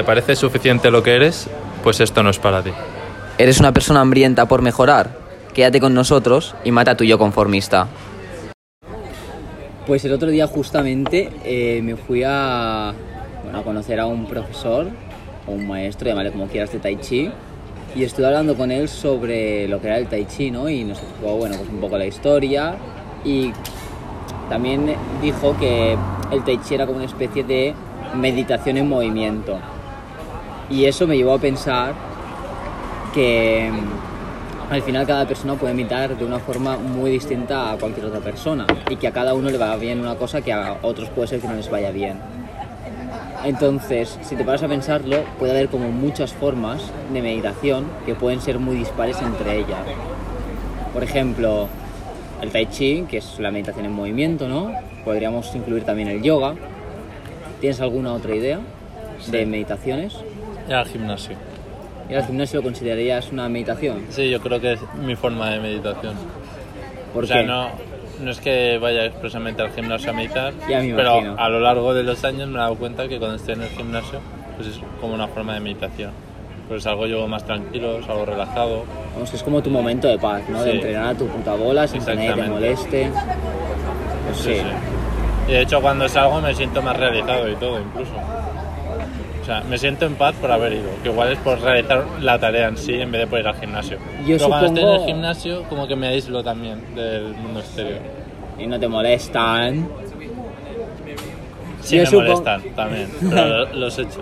te parece suficiente lo que eres, pues esto no es para ti. ¿Eres una persona hambrienta por mejorar? Quédate con nosotros y mata a tu yo conformista. Pues el otro día justamente eh, me fui a, bueno, a conocer a un profesor o un maestro, llámale como quieras, de Tai Chi. Y estuve hablando con él sobre lo que era el Tai Chi, ¿no? Y nos explicó, bueno, pues un poco la historia. Y también dijo que el Tai Chi era como una especie de meditación en movimiento. Y eso me llevó a pensar que mm, al final cada persona puede imitar de una forma muy distinta a cualquier otra persona y que a cada uno le va bien una cosa que a otros puede ser que no les vaya bien. Entonces, si te paras a pensarlo, puede haber como muchas formas de meditación que pueden ser muy dispares entre ellas. Por ejemplo, el tai chi, que es la meditación en movimiento, ¿no? Podríamos incluir también el yoga. ¿Tienes alguna otra idea de meditaciones? Ir al gimnasio. ¿Ir al gimnasio lo considerarías una meditación? Sí, yo creo que es mi forma de meditación. ¿Por o sea, qué? no, no es que vaya expresamente al gimnasio a meditar, Ya me pero imagino. a lo largo de los años me he dado cuenta que cuando estoy en el gimnasio, pues es como una forma de meditación. Pues algo yo más tranquilo, es algo relajado. Vamos, que es como tu momento de paz, ¿no? De Sí. entrenar a tu puta bola sin que nadie te moleste. Pues sí. Y de hecho cuando salgo me siento más realizado y todo incluso. Sea, me siento en paz por haber ido, que igual es por realizar la tarea en sí en vez de por ir al gimnasio. Yo Pero cuando estoy en el supongo- gimnasio como que me aíslo también del mundo exterior. Y no te molestan. Sí Yo me supongo- molestan también, pero lo- los he hecho.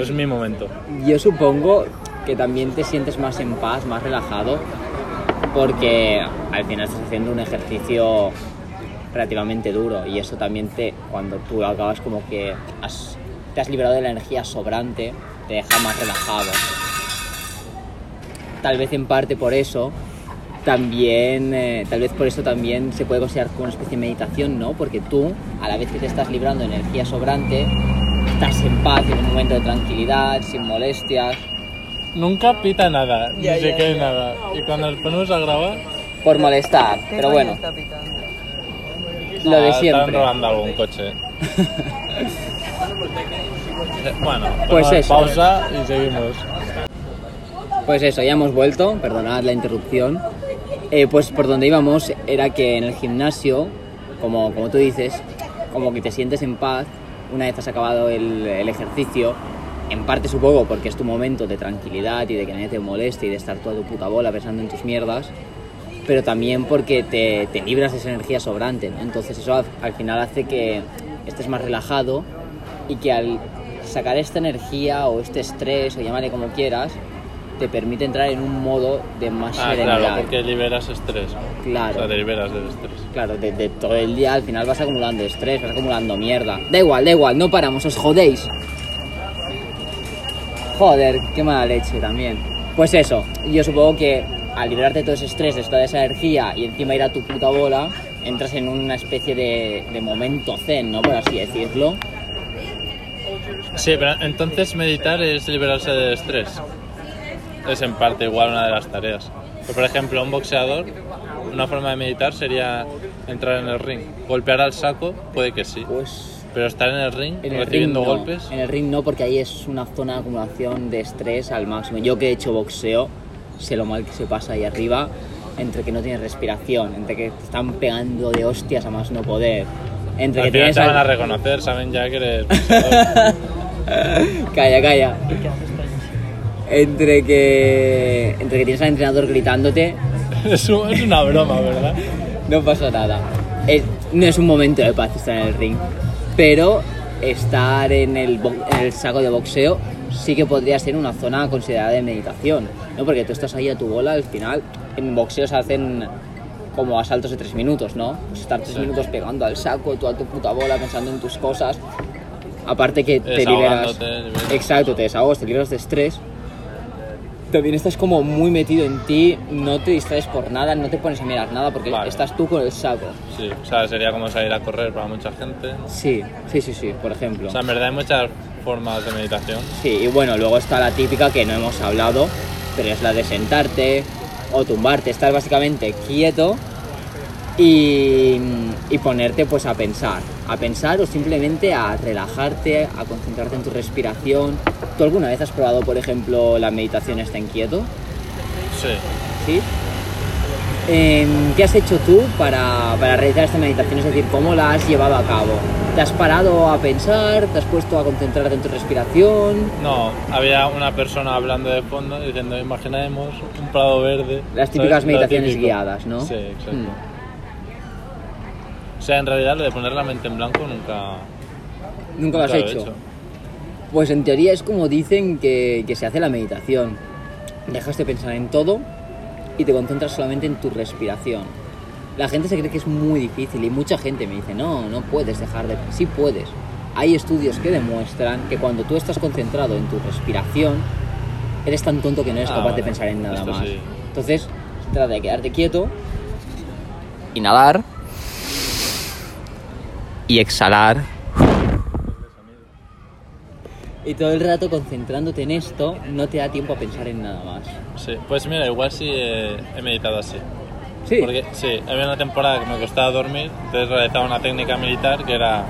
Es mi momento. Yo supongo que también te sientes más en paz, más relajado, porque al final estás haciendo un ejercicio relativamente duro y eso también te, cuando tú acabas como que has- te has liberado de la energía sobrante, te deja más relajado. Tal vez en parte por eso, también, eh, tal vez por eso también se puede considerar como una especie de meditación, ¿no? Porque tú, a la vez que te estás librando de energía sobrante, estás en paz, en un momento de tranquilidad, sin molestias, Nunca pita nada, Ya, ni se ya, quede ya. nada. Y cuando nos ponemos a grabar, por molestar, pero bueno, lo de ah, siempre. Están robando algún coche. Bueno, Pues eso. pausa y seguimos. Pues eso, ya hemos vuelto, perdonad la interrupción. Eh, pues por donde íbamos era que en el gimnasio, como, como tú dices, como que te sientes en paz una vez has acabado el, el ejercicio, en parte supongo porque es tu momento de tranquilidad y de que nadie te moleste y de estar toda tu puta bola pensando en tus mierdas, pero también porque te, te libras de esa energía sobrante, ¿no? Entonces eso al, al final hace que estés más relajado y que al sacar esta energía o este estrés o llámale como quieras, te permite entrar en un modo de más Ah, serenidad. claro, porque liberas estrés. Claro. O sea, te liberas del estrés. Claro, de, de todo el día al final vas acumulando estrés, vas acumulando mierda. Da igual, da igual, no paramos, os jodéis. Joder, qué mala leche también. Pues eso, yo supongo que al liberarte de todo ese estrés, de toda esa energía y encima ir a tu puta bola, entras en una especie de, de momento zen, ¿no? Por así decirlo. Sí, pero entonces meditar es liberarse del estrés. Es en parte igual una de las tareas. Pero, por ejemplo, un boxeador, una forma de meditar sería entrar en el ring. Golpear al saco, puede que sí. Pues Pero estar en el ring En el recibiendo ring no. golpes. En el ring no, porque ahí es una zona de acumulación de estrés al máximo. Yo que he hecho boxeo, sé lo mal que se pasa ahí arriba, entre que no tienes respiración, entre que te están pegando de hostias a más no poder, entre Al que final tienes te van a al- reconocer, saben ya que eres. Calla, calla. Entre que entre que tienes al entrenador gritándote, es, un- es una broma, ¿verdad? no pasa nada. Es- no es un momento de paz estar en el ring, pero estar en el, bo- en el saco de boxeo sí que podría ser una zona considerada de meditación, ¿no? Porque tú estás ahí a tu bola, al final en boxeo se hacen como asaltos de tres minutos, ¿no? Pues estar tres Sí. minutos pegando al saco, tú a tu puta bola, pensando en tus cosas. Aparte que te liberas... Exacto, te desahogas, te liberas de estrés. También estás como muy metido en ti, no te distraes por nada, no te pones a mirar nada porque Vale. estás tú con el saco. Sí, o sea, sería como salir a correr para mucha gente. Sí, sí, sí, sí, por ejemplo. O sea, en verdad hay muchas formas de meditación. Sí, y bueno, luego está la típica que no hemos hablado, pero es la de sentarte o tumbarte, estar básicamente quieto y, y ponerte pues a pensar, a pensar o simplemente a relajarte, a concentrarte en tu respiración. ¿Tú alguna vez has probado, por ejemplo, la meditación está inquieto? Sí. ¿Sí? Em, ¿Qué has hecho tú para, para realizar esta meditación? Es decir, ¿cómo la has llevado a cabo? ¿Te has parado a pensar? ¿Te has puesto a concentrarte en tu respiración? No, había una persona hablando de fondo diciendo, imaginemos un prado verde. Las típicas ¿sabes? Meditaciones guiadas, ¿no? Sí, exacto. Mm. O sea, en realidad lo de poner la mente en blanco nunca, ¿Nunca lo has nunca he hecho? Pues en teoría es como dicen que, que se hace la meditación. Dejas de pensar en todo y te concentras solamente en tu respiración. La gente se cree que es muy difícil y mucha gente me dice, no, no puedes dejar de... Sí puedes. Hay estudios que demuestran que cuando tú estás concentrado en tu respiración, eres tan tonto que no eres Ah, capaz de pensar en nada más. sí. Entonces, trata de quedarte quieto Inhalar. Y exhalar. y todo el rato concentrándote en esto, no te da tiempo a pensar en nada más. Sí, pues mira, igual sí he, he meditado así. Sí, Porque sí, había una temporada que me costaba dormir, entonces realizaba una técnica militar que era.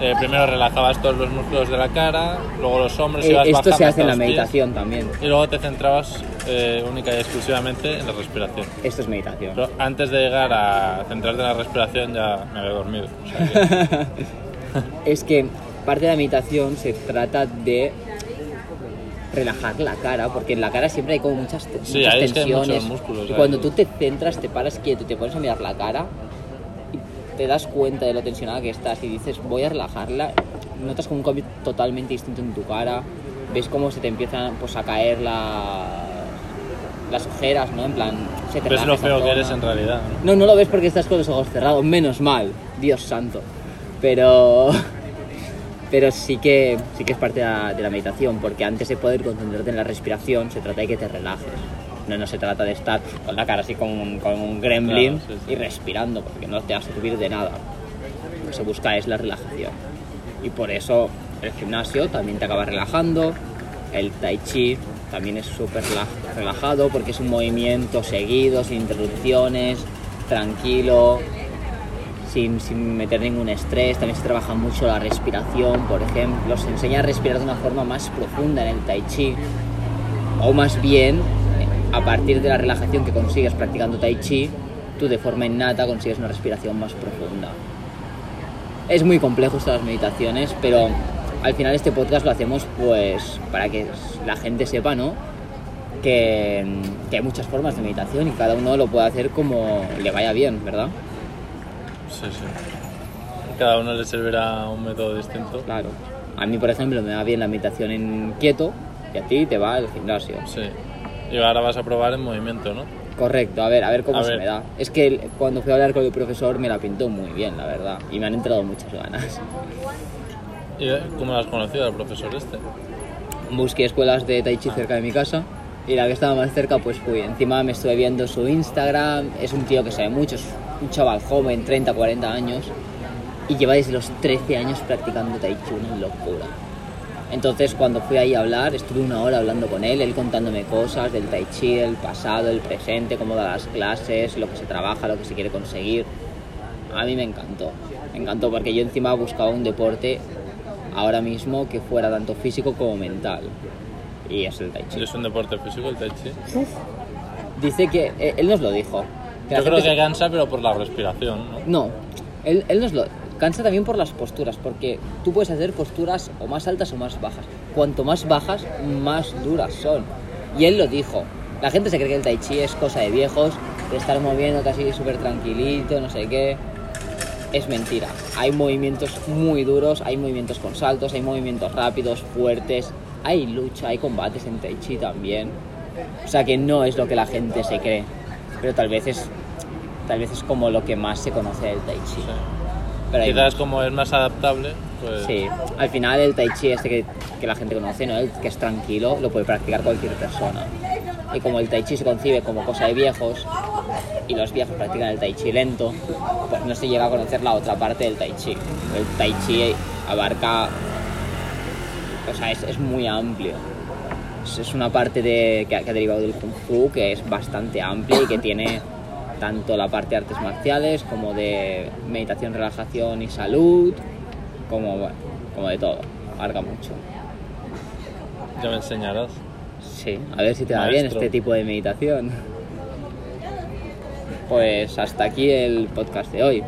Eh, primero relajabas todos los músculos de la cara, luego los hombros, Eh, ibas esto se hace en la pies, meditación también. Y luego te centrabas eh, única y exclusivamente en la respiración. Esto es meditación. Pero antes de llegar a centrarte en la respiración ya me había dormido. o sea que- es que parte de la meditación se trata de relajar la cara, porque en la cara siempre hay como muchas, Sí, muchas tensiones. músculos y cuando tú te centras, te paras quieto te pones a mirar la cara, te das cuenta de lo tensionada que estás y dices, voy a relajarla, notas como un cambio totalmente distinto en tu cara, ves cómo se te empiezan pues, a caer la- las ojeras, ¿no? En plan, se te Ves lo feo que eres en realidad. ¿no? No, no lo ves porque estás con los ojos cerrados, menos mal, Dios santo. Pero pero sí que sí que es parte de la, de la meditación, porque antes de poder concentrarte en la respiración, se trata de que te relajes. No, no se trata de estar con la cara así como un, como un gremlin Claro, sí, sí. y respirando, porque no te va a servir de nada. Lo que se busca es la relajación. Y por eso el gimnasio también te acaba relajando, el tai chi también es súper rela- relajado porque es un movimiento seguido, sin interrupciones, tranquilo, sin, sin meter ningún estrés. También se trabaja mucho la respiración, por ejemplo. Se enseña a respirar de una forma más profunda en el tai chi. O más bien, a partir de la relajación que consigues practicando tai chi, tú de forma innata consigues una respiración más profunda. Es muy complejo estas meditaciones, pero al final este podcast lo hacemos pues para que la gente sepa, ¿no? Que, que hay muchas formas de meditación y cada uno lo puede hacer como le vaya bien, ¿verdad? Sí, sí. Cada uno le servirá un método distinto. Claro. A mí, por ejemplo, me va bien la meditación en quieto y a ti te va el gimnasio. Sí. Y ahora vas a probar en movimiento, ¿no? Correcto, a ver, a ver cómo A se ver. me da. Es que cuando fui a hablar con el profesor me la pintó muy bien, la verdad. Y me han entrado muchas ganas. ¿Y eh, cómo has conocido al profesor este? Busqué escuelas de Tai Chi cerca de mi casa y la que estaba más cerca pues fui. Encima me estuve viendo su Instagram, es un tío que sabe mucho, es un chaval joven, 30, 40 años y lleva desde los 13 años practicando Tai Chi, una locura. Entonces cuando fui ahí a hablar, estuve una hora hablando con él, él contándome cosas del Tai Chi, el pasado, el presente, cómo da las clases, lo que se trabaja, lo que se quiere conseguir. A mí me encantó, me encantó porque yo encima buscaba un deporte ahora mismo que fuera tanto físico como mental. Y es el Tai Chi. ¿Es un deporte físico el tai chi? Dice que, eh, él nos lo dijo. que Yo creo que se- cansa, pero por la respiración, ¿no? No, él, él nos lo... Cansa también por las posturas, porque tú puedes hacer posturas o más altas o más bajas. Cuanto más bajas, más duras son. Y él lo dijo. La gente se cree que el tai chi es cosa de viejos, de estar moviéndote así súper tranquilito, no sé qué. Es mentira. Hay movimientos muy duros, hay movimientos con saltos, hay movimientos rápidos, fuertes, hay lucha, hay combates en tai chi también. O sea que no es lo que la gente se cree, pero tal vez es, tal vez es como lo que más se conoce del tai chi. Pero Quizás como es más adaptable, pues... Sí, al final el tai chi este que, que la gente conoce, ¿no? El que es tranquilo, lo puede practicar cualquier persona. Y como el tai chi se concibe como cosa de viejos y los viejos practican el tai chi lento, pues no se llega a conocer la otra parte del tai chi. El tai chi abarca, o sea, es, es muy amplio. Es, es una parte de, que, ha- que ha derivado del kung fu que es bastante amplia y que tiene tanto la parte de artes marciales como de meditación, relajación y salud, como, bueno, como de todo, abarca mucho. Ya me enseñarás. Sí, a ver si te va bien Maestro. este tipo de meditación. Pues hasta aquí el podcast de hoy.